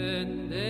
and then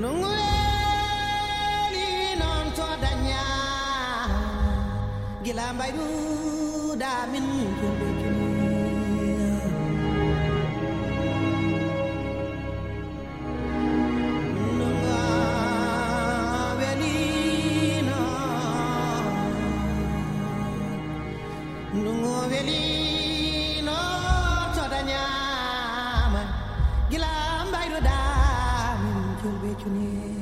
nungweni non gila da min balcony.